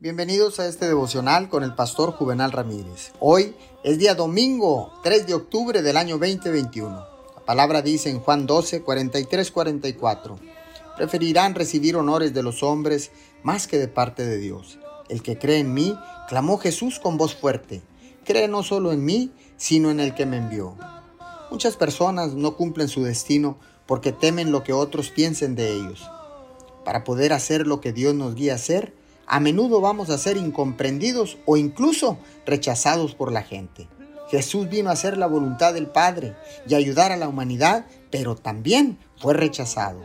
Bienvenidos a este devocional con el pastor Juvenal Ramírez. Hoy es día domingo 3 de octubre del año 2021. La palabra dice en Juan 12, 43, 44. Preferirán recibir honores de los hombres más que de parte de Dios. El que cree en mí, clamó Jesús con voz fuerte, cree no solo en mí, sino en el que me envió. Muchas personas no cumplen su destino porque temen lo que otros piensen de ellos. Para poder hacer lo que Dios nos guía a hacer, a menudo vamos a ser incomprendidos o incluso rechazados por la gente. Jesús vino a hacer la voluntad del Padre y ayudar a la humanidad, pero también fue rechazado.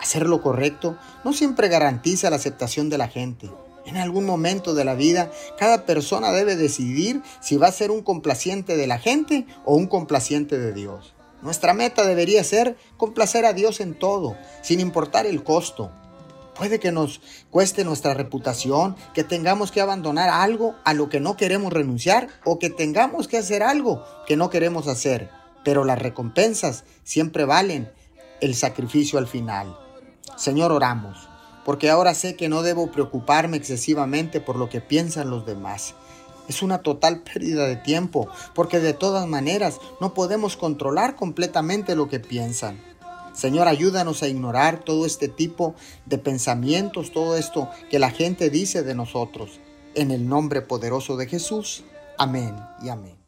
Hacer lo correcto no siempre garantiza la aceptación de la gente. En algún momento de la vida, cada persona debe decidir si va a ser un complaciente de la gente o un complaciente de Dios. Nuestra meta debería ser complacer a Dios en todo, sin importar el costo. Puede que nos cueste nuestra reputación, que tengamos que abandonar algo a lo que no queremos renunciar o que tengamos que hacer algo que no queremos hacer. Pero las recompensas siempre valen el sacrificio al final. Señor, oramos, porque ahora sé que no debo preocuparme excesivamente por lo que piensan los demás. Es una total pérdida de tiempo, porque de todas maneras no podemos controlar completamente lo que piensan. Señor, ayúdanos a ignorar todo este tipo de pensamientos, todo esto que la gente dice de nosotros. En el nombre poderoso de Jesús. Amén y amén.